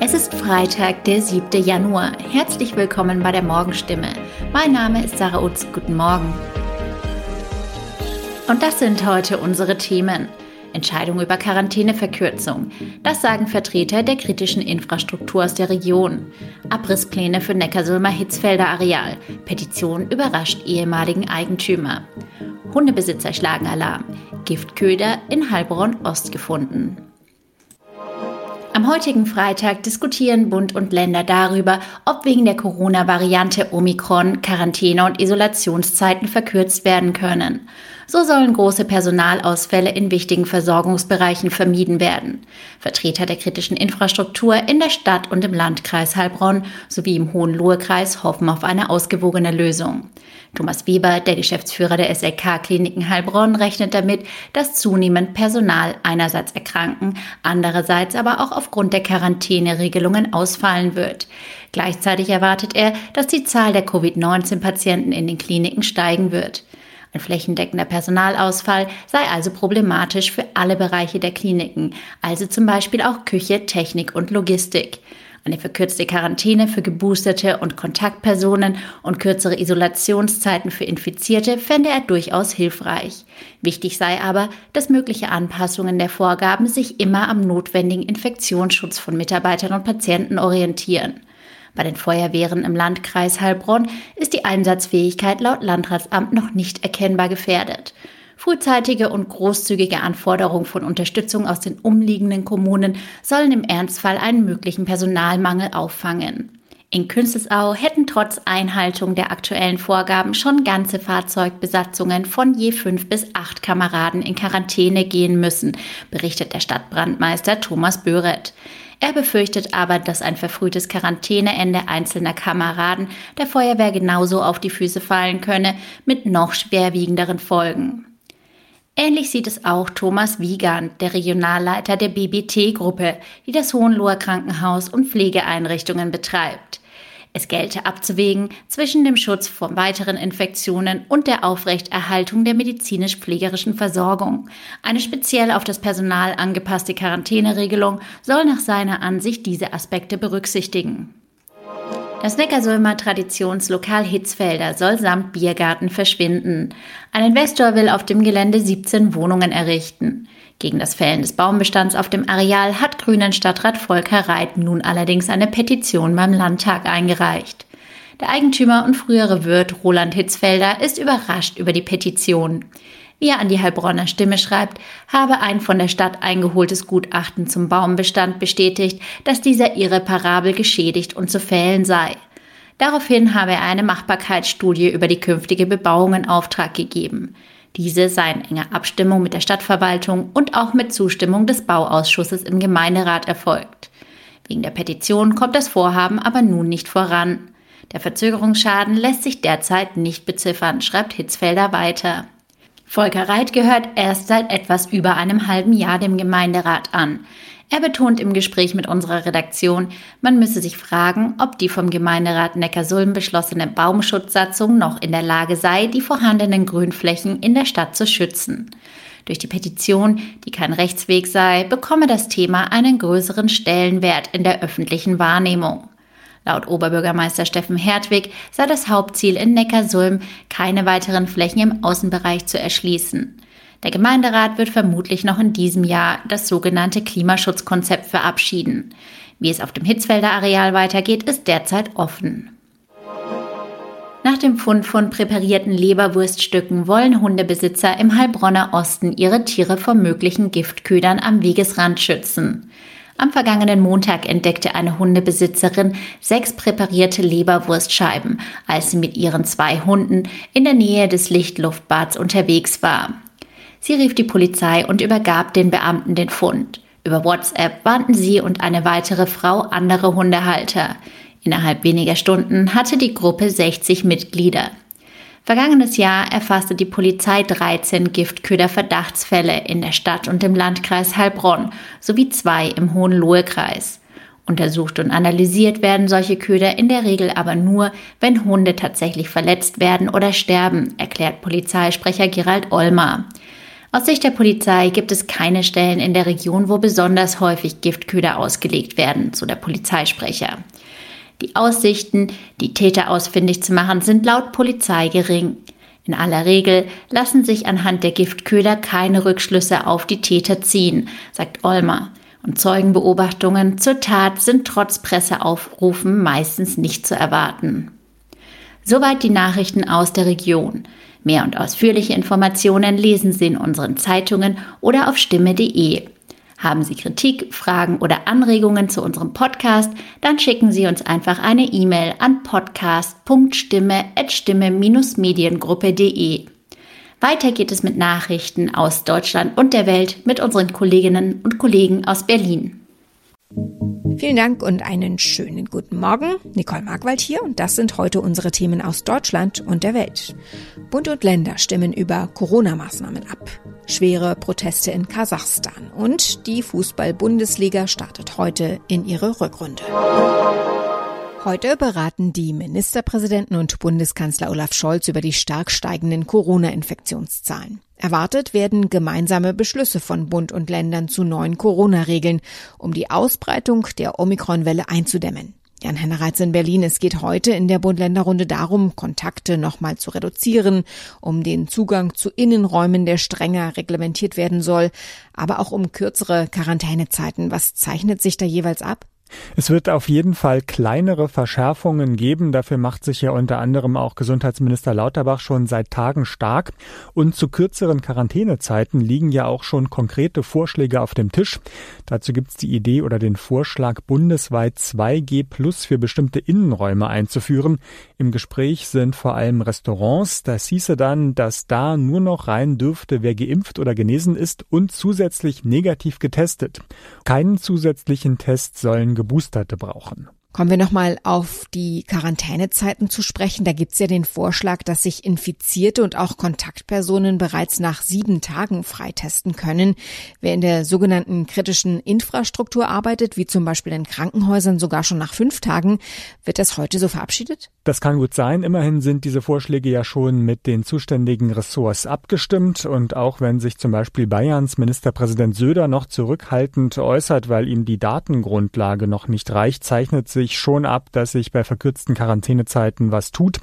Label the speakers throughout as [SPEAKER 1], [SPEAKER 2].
[SPEAKER 1] Es ist Freitag, der 7. Januar. Herzlich willkommen bei der Morgenstimme. Mein Name ist Sarah Utz. Guten Morgen. Und das sind heute unsere Themen. Entscheidung über Quarantäneverkürzung. Das sagen Vertreter der kritischen Infrastruktur aus der Region. Abrisspläne für Neckarsulmer Hitzfelder Areal. Petition überrascht ehemaligen Eigentümer. Hundebesitzer schlagen Alarm. Giftköder in Heilbronn Ost gefunden. Am heutigen Freitag diskutieren Bund und Länder darüber, ob wegen der Corona-Variante Omikron Quarantäne- und Isolationszeiten verkürzt werden können. So sollen große Personalausfälle in wichtigen Versorgungsbereichen vermieden werden. Vertreter der kritischen Infrastruktur in der Stadt und im Landkreis Heilbronn sowie im Hohenlohe-Kreis hoffen auf eine ausgewogene Lösung. Thomas Weber, der Geschäftsführer der SLK-Kliniken Heilbronn, rechnet damit, dass zunehmend Personal einerseits erkranken, andererseits aber auch aufgrund der Quarantäneregelungen ausfallen wird. Gleichzeitig erwartet er, dass die Zahl der Covid-19-Patienten in den Kliniken steigen wird. Ein flächendeckender Personalausfall sei also problematisch für alle Bereiche der Kliniken, also zum Beispiel auch Küche, Technik und Logistik. Eine verkürzte Quarantäne für Geboosterte und Kontaktpersonen und kürzere Isolationszeiten für Infizierte fände er durchaus hilfreich. Wichtig sei aber, dass mögliche Anpassungen der Vorgaben sich immer am notwendigen Infektionsschutz von Mitarbeitern und Patienten orientieren. Bei den Feuerwehren im Landkreis Heilbronn ist die Einsatzfähigkeit laut Landratsamt noch nicht erkennbar gefährdet. Frühzeitige und großzügige Anforderungen von Unterstützung aus den umliegenden Kommunen sollen im Ernstfall einen möglichen Personalmangel auffangen. In Künzelsau hätten trotz Einhaltung der aktuellen Vorgaben schon ganze Fahrzeugbesatzungen von je fünf bis acht Kameraden in Quarantäne gehen müssen, berichtet der Stadtbrandmeister Thomas Böret. Er befürchtet aber, dass ein verfrühtes Quarantäneende einzelner Kameraden der Feuerwehr genauso auf die Füße fallen könne, mit noch schwerwiegenderen Folgen. Ähnlich sieht es auch Thomas Wiegand, der Regionalleiter der BBT-Gruppe, die das Hohenloher Krankenhaus und Pflegeeinrichtungen betreibt. Es gelte abzuwägen zwischen dem Schutz vor weiteren Infektionen und der Aufrechterhaltung der medizinisch-pflegerischen Versorgung. Eine speziell auf das Personal angepasste Quarantäneregelung soll nach seiner Ansicht diese Aspekte berücksichtigen. Das Neckarsulmer Traditionslokal Hitzfelder soll samt Biergarten verschwinden. Ein Investor will auf dem Gelände 17 Wohnungen errichten. Gegen das Fällen des Baumbestands auf dem Areal hat Grünen Stadtrat Volker Reit nun allerdings eine Petition beim Landtag eingereicht. Der Eigentümer und frühere Wirt Roland Hitzfelder ist überrascht über die Petition. Wie er an die Heilbronner Stimme schreibt, habe ein von der Stadt eingeholtes Gutachten zum Baumbestand bestätigt, dass dieser irreparabel geschädigt und zu fällen sei. Daraufhin habe er eine Machbarkeitsstudie über die künftige Bebauung in Auftrag gegeben. Diese sei in enger Abstimmung mit der Stadtverwaltung und auch mit Zustimmung des Bauausschusses im Gemeinderat erfolgt. Wegen der Petition kommt das Vorhaben aber nun nicht voran. Der Verzögerungsschaden lässt sich derzeit nicht beziffern, schreibt Hitzfelder weiter. Volker Reit gehört erst seit etwas über einem halben Jahr dem Gemeinderat an. Er betont im Gespräch mit unserer Redaktion, man müsse sich fragen, ob die vom Gemeinderat Neckarsulm beschlossene Baumschutzsatzung noch in der Lage sei, die vorhandenen Grünflächen in der Stadt zu schützen. Durch die Petition, die kein Rechtsweg sei, bekomme das Thema einen größeren Stellenwert in der öffentlichen Wahrnehmung. Laut Oberbürgermeister Steffen Hertwig sei das Hauptziel in Neckarsulm, keine weiteren Flächen im Außenbereich zu erschließen. Der Gemeinderat wird vermutlich noch in diesem Jahr das sogenannte Klimaschutzkonzept verabschieden. Wie es auf dem Hitzfelder Areal weitergeht, ist derzeit offen. Nach dem Fund von präparierten Leberwurststücken wollen Hundebesitzer im Heilbronner Osten ihre Tiere vor möglichen Giftködern am Wegesrand schützen. Am vergangenen Montag entdeckte eine Hundebesitzerin sechs präparierte Leberwurstscheiben, als sie mit ihren zwei Hunden in der Nähe des Lichtluftbads unterwegs war. Sie rief die Polizei und übergab den Beamten den Fund. Über WhatsApp warnten sie und eine weitere Frau andere Hundehalter. Innerhalb weniger Stunden hatte die Gruppe 60 Mitglieder. Vergangenes Jahr erfasste die Polizei 13 Giftköder-Verdachtsfälle in der Stadt und im Landkreis Heilbronn sowie zwei im Hohenlohe-Kreis. Untersucht und analysiert werden solche Köder in der Regel aber nur, wenn Hunde tatsächlich verletzt werden oder sterben, erklärt Polizeisprecher Gerald Olmer. Aus Sicht der Polizei gibt es keine Stellen in der Region, wo besonders häufig Giftköder ausgelegt werden, so der Polizeisprecher. Die Aussichten, die Täter ausfindig zu machen, sind laut Polizei gering. In aller Regel lassen sich anhand der Giftköder keine Rückschlüsse auf die Täter ziehen, sagt Olmer. Und Zeugenbeobachtungen zur Tat sind trotz Presseaufrufen meistens nicht zu erwarten. Soweit die Nachrichten aus der Region. Mehr und ausführliche Informationen lesen Sie in unseren Zeitungen oder auf stimme.de. Haben Sie Kritik, Fragen oder Anregungen zu unserem Podcast, dann schicken Sie uns einfach eine E-Mail an podcast.stimme.stimme-mediengruppe.de. Weiter geht es mit Nachrichten aus Deutschland und der Welt mit unseren Kolleginnen und Kollegen aus Berlin.
[SPEAKER 2] Vielen Dank und einen schönen guten Morgen. Nicole Markwald hier und das sind heute unsere Themen aus Deutschland und der Welt. Bund und Länder stimmen über Corona-Maßnahmen ab. Schwere Proteste in Kasachstan und die Fußball-Bundesliga startet heute in ihre Rückrunde. Heute beraten die Ministerpräsidenten und Bundeskanzler Olaf Scholz über die stark steigenden Corona-Infektionszahlen. Erwartet werden gemeinsame Beschlüsse von Bund und Ländern zu neuen Corona-Regeln, um die Ausbreitung der Omikron-Welle einzudämmen. Jan-Henner Reitz in Berlin. Es geht heute in der Bund-Länder-Runde darum, Kontakte nochmal zu reduzieren, um den Zugang zu Innenräumen, der strenger reglementiert werden soll, aber auch um kürzere Quarantänezeiten. Was zeichnet sich da jeweils ab?
[SPEAKER 3] Es wird auf jeden Fall kleinere Verschärfungen geben. Dafür macht sich ja unter anderem auch Gesundheitsminister Lauterbach schon seit Tagen stark. Und zu kürzeren Quarantänezeiten liegen ja auch schon konkrete Vorschläge auf dem Tisch. Dazu gibt es die Idee oder den Vorschlag, bundesweit 2G Plus für bestimmte Innenräume einzuführen. Im Gespräch sind vor allem Restaurants. Das hieße dann, dass da nur noch rein dürfte, wer geimpft oder genesen ist und zusätzlich negativ getestet. Keinen zusätzlichen Test sollen Geboosterte brauchen.
[SPEAKER 2] Kommen wir nochmal auf die Quarantänezeiten zu sprechen. Da gibt's ja den Vorschlag, dass sich Infizierte und auch Kontaktpersonen bereits nach sieben Tagen freitesten können. Wer in der sogenannten kritischen Infrastruktur arbeitet, wie zum Beispiel in Krankenhäusern sogar schon nach fünf Tagen, wird das heute so verabschiedet?
[SPEAKER 3] Das kann gut sein. Immerhin sind diese Vorschläge ja schon mit den zuständigen Ressorts abgestimmt. Und auch wenn sich zum Beispiel Bayerns Ministerpräsident Söder noch zurückhaltend äußert, weil ihm die Datengrundlage noch nicht reicht, zeichnet sich schon ab, dass sich bei verkürzten Quarantänezeiten was tut.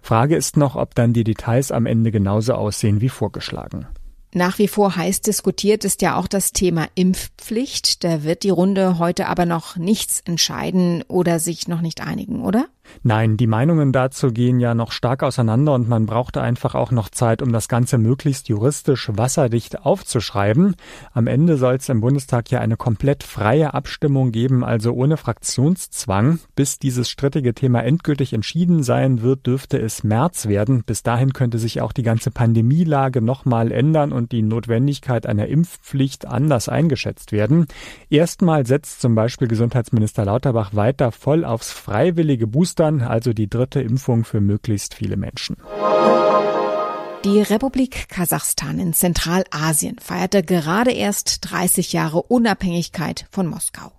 [SPEAKER 3] Frage ist noch, ob dann die Details am Ende genauso aussehen wie vorgeschlagen.
[SPEAKER 2] Nach wie vor heiß diskutiert ist ja auch das Thema Impfpflicht. Da wird die Runde heute aber noch nichts entscheiden oder sich noch nicht einigen, oder?
[SPEAKER 3] Nein, die Meinungen dazu gehen ja noch stark auseinander und man brauchte einfach auch noch Zeit, um das Ganze möglichst juristisch wasserdicht aufzuschreiben. Am Ende soll es im Bundestag ja eine komplett freie Abstimmung geben, also ohne Fraktionszwang. Bis dieses strittige Thema endgültig entschieden sein wird, dürfte es März werden. Bis dahin könnte sich auch die ganze Pandemielage nochmal ändern und die Notwendigkeit einer Impfpflicht anders eingeschätzt werden. Erstmal setzt zum Beispiel Gesundheitsminister Lauterbach weiter voll aufs freiwillige Booster Boostern, also die dritte Impfung für möglichst viele Menschen.
[SPEAKER 2] Die Republik Kasachstan in Zentralasien feierte gerade erst 30 Jahre Unabhängigkeit von Moskau.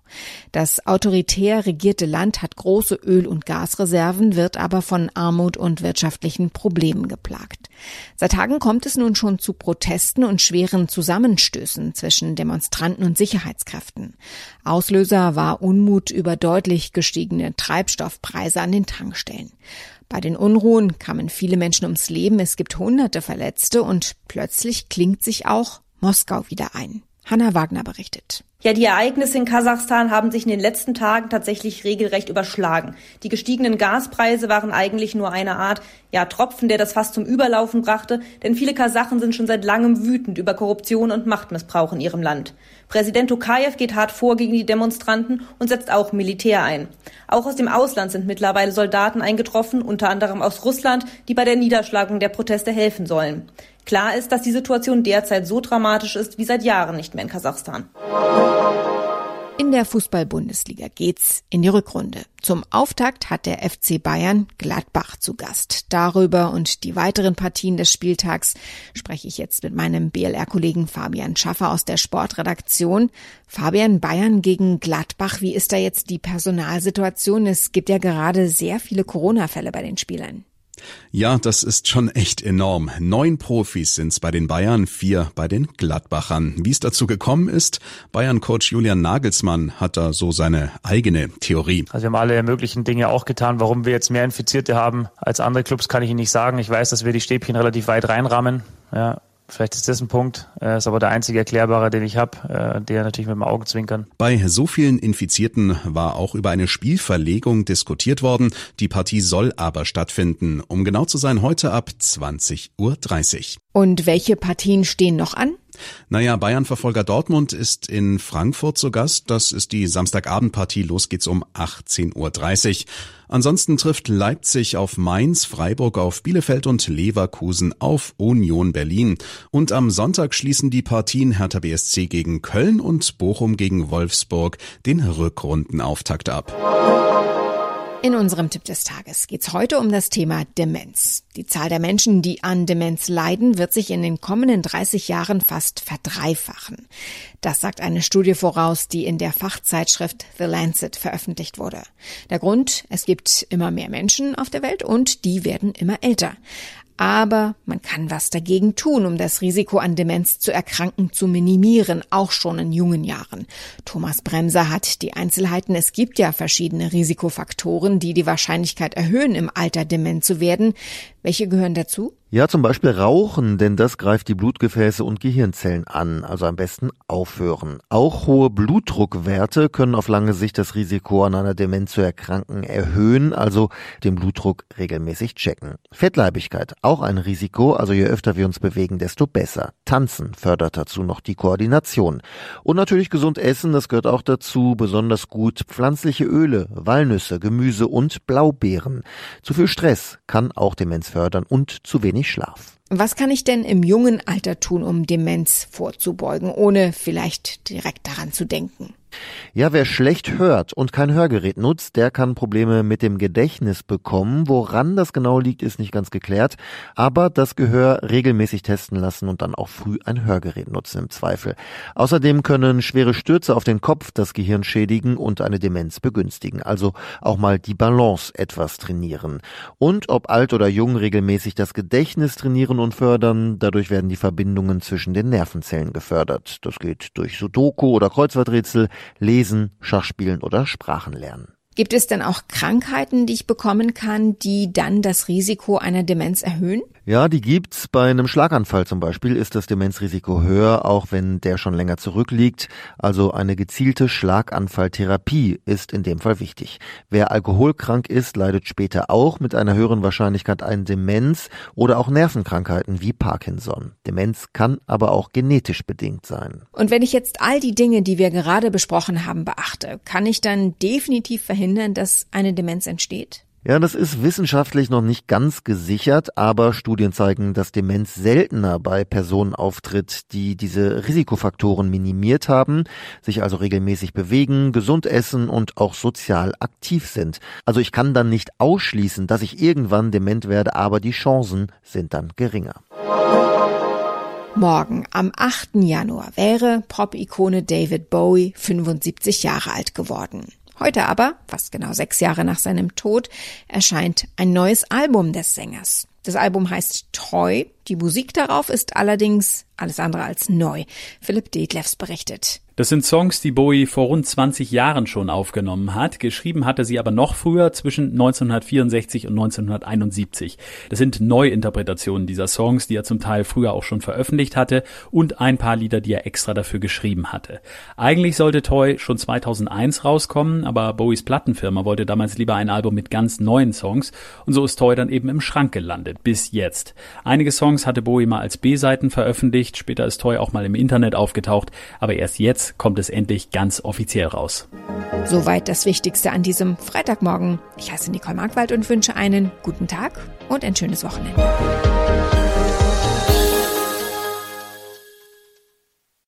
[SPEAKER 2] Das autoritär regierte Land hat große Öl- und Gasreserven, wird aber von Armut und wirtschaftlichen Problemen geplagt. Seit Tagen kommt es nun schon zu Protesten und schweren Zusammenstößen zwischen Demonstranten und Sicherheitskräften. Auslöser war Unmut über deutlich gestiegene Treibstoffpreise an den Tankstellen. Bei den Unruhen kamen viele Menschen ums Leben, es gibt hunderte Verletzte und plötzlich klingt sich auch Moskau wieder ein. Hanna Wagner berichtet.
[SPEAKER 4] Ja, die Ereignisse in Kasachstan haben sich in den letzten Tagen tatsächlich regelrecht überschlagen. Die gestiegenen Gaspreise waren eigentlich nur eine Art, ja, Tropfen, der das Fass zum Überlaufen brachte, denn viele Kasachen sind schon seit langem wütend über Korruption und Machtmissbrauch in ihrem Land. Präsident Tokayev geht hart vor gegen die Demonstranten und setzt auch Militär ein. Auch aus dem Ausland sind mittlerweile Soldaten eingetroffen, unter anderem aus Russland, die bei der Niederschlagung der Proteste helfen sollen. Klar ist, dass die Situation derzeit so dramatisch ist wie seit Jahren nicht mehr in Kasachstan.
[SPEAKER 2] In der Fußball-Bundesliga geht's in die Rückrunde. Zum Auftakt hat der FC Bayern Gladbach zu Gast. Darüber und die weiteren Partien des Spieltags spreche ich jetzt mit meinem BLR-Kollegen Fabian Schaffer aus der Sportredaktion. Fabian, Bayern gegen Gladbach, wie ist da jetzt die Personalsituation? Es gibt ja gerade sehr viele Corona-Fälle bei den Spielern.
[SPEAKER 5] Ja, das ist schon echt enorm. Neun Profis sind's bei den Bayern, vier bei den Gladbachern. Wie es dazu gekommen ist, Bayern-Coach Julian Nagelsmann hat da so seine eigene Theorie.
[SPEAKER 6] Also wir haben alle möglichen Dinge auch getan. Warum wir jetzt mehr Infizierte haben als andere Clubs, kann ich Ihnen nicht sagen. Ich weiß, dass wir die Stäbchen relativ weit reinrahmen. Ja, Vielleicht ist das ein Punkt, äh, ist aber der einzige erklärbare, den ich habe, äh, der natürlich mit dem Augenzwinkern.
[SPEAKER 5] Bei so vielen Infizierten war auch über eine Spielverlegung diskutiert worden. Die Partie soll aber stattfinden. Um genau zu sein, heute ab 20.30 Uhr.
[SPEAKER 2] Und welche Partien stehen noch an?
[SPEAKER 5] Naja, Bayern-Verfolger Dortmund ist in Frankfurt zu Gast. Das ist die Samstagabendpartie. Los geht's um 18.30 Uhr. Ansonsten trifft Leipzig auf Mainz, Freiburg auf Bielefeld und Leverkusen auf Union Berlin. Und am Sonntag schließen die Partien Hertha BSC gegen Köln und Bochum gegen Wolfsburg den Rückrundenauftakt ab.
[SPEAKER 2] In unserem Tipp des Tages geht es heute um das Thema Demenz. Die Zahl der Menschen, die an Demenz leiden, wird sich in den kommenden 30 Jahren fast verdreifachen. Das sagt eine Studie voraus, die in der Fachzeitschrift The Lancet veröffentlicht wurde. Der Grund, es gibt immer mehr Menschen auf der Welt und die werden immer älter. Aber man kann was dagegen tun, um das Risiko an Demenz zu erkranken zu minimieren, auch schon in jungen Jahren. Thomas Bremser hat die Einzelheiten. Es gibt ja verschiedene Risikofaktoren, die die Wahrscheinlichkeit erhöhen, im Alter dement zu werden. Welche gehören dazu?
[SPEAKER 7] Ja, zum Beispiel Rauchen, denn das greift die Blutgefäße und Gehirnzellen an, also am besten aufhören. Auch hohe Blutdruckwerte können auf lange Sicht das Risiko an einer Demenz zu erkranken erhöhen, also den Blutdruck regelmäßig checken. Fettleibigkeit, auch ein Risiko, also je öfter wir uns bewegen, desto besser. Tanzen fördert dazu noch die Koordination. Und natürlich gesund essen, das gehört auch dazu, besonders gut pflanzliche Öle, Walnüsse, Gemüse und Blaubeeren. Zu viel Stress kann auch Demenz fördern und zu wenig wenig Schlaf.
[SPEAKER 2] Was kann ich denn im jungen Alter tun, um Demenz vorzubeugen, ohne vielleicht direkt daran zu denken?
[SPEAKER 7] Ja, wer schlecht hört und kein Hörgerät nutzt, der kann Probleme mit dem Gedächtnis bekommen. Woran das genau liegt, ist nicht ganz geklärt. Aber das Gehör regelmäßig testen lassen und dann auch früh ein Hörgerät nutzen im Zweifel. Außerdem können schwere Stürze auf den Kopf das Gehirn schädigen und eine Demenz begünstigen. Also auch mal die Balance etwas trainieren. Und ob alt oder jung regelmäßig das Gedächtnis trainieren und fördern. Dadurch werden die Verbindungen zwischen den Nervenzellen gefördert. Das geht durch Sudoku oder Kreuzworträtsel Lesen, Schachspielen oder Sprachen lernen.
[SPEAKER 2] Gibt es denn auch Krankheiten, die ich bekommen kann, die dann das Risiko einer Demenz erhöhen?
[SPEAKER 7] Ja, die gibt's. Bei einem Schlaganfall zum Beispiel ist das Demenzrisiko höher, auch wenn der schon länger zurückliegt. Also eine gezielte Schlaganfalltherapie ist in dem Fall wichtig. Wer alkoholkrank ist, leidet später auch mit einer höheren Wahrscheinlichkeit an Demenz oder auch Nervenkrankheiten wie Parkinson. Demenz kann aber auch genetisch bedingt sein.
[SPEAKER 2] Und wenn ich jetzt all die Dinge, die wir gerade besprochen haben, beachte, kann ich dann definitiv verhindern, dass eine Demenz entsteht?
[SPEAKER 7] Ja, das ist wissenschaftlich noch nicht ganz gesichert, aber Studien zeigen, dass Demenz seltener bei Personen auftritt, die diese Risikofaktoren minimiert haben, sich also regelmäßig bewegen, gesund essen und auch sozial aktiv sind. Also ich kann dann nicht ausschließen, dass ich irgendwann dement werde, aber die Chancen sind dann geringer.
[SPEAKER 2] Morgen, am 8. Januar, wäre Pop-Ikone David Bowie 75 Jahre alt geworden. Heute aber, fast genau sechs Jahre nach seinem Tod, erscheint ein neues Album des Sängers. Das Album heißt Treu. Die Musik darauf ist allerdings alles andere als neu. Philipp Detlefs berichtet.
[SPEAKER 8] Das sind Songs, die Bowie vor rund 20 Jahren schon aufgenommen hat. Geschrieben hatte sie aber noch früher, zwischen 1964 und 1971. Das sind Neuinterpretationen dieser Songs, die er zum Teil früher auch schon veröffentlicht hatte und ein paar Lieder, die er extra dafür geschrieben hatte. Eigentlich sollte Toy schon 2001 rauskommen, aber Bowies Plattenfirma wollte damals lieber ein Album mit ganz neuen Songs und so ist Toy dann eben im Schrank gelandet, bis jetzt. Einige Songs hatte Bowie mal als B-Seiten veröffentlicht, später ist Toy auch mal im Internet aufgetaucht, aber erst kommt es endlich ganz offiziell raus.
[SPEAKER 2] Soweit das Wichtigste an diesem Freitagmorgen. Ich heiße Nicole Markwald und wünsche einen guten Tag und ein schönes Wochenende.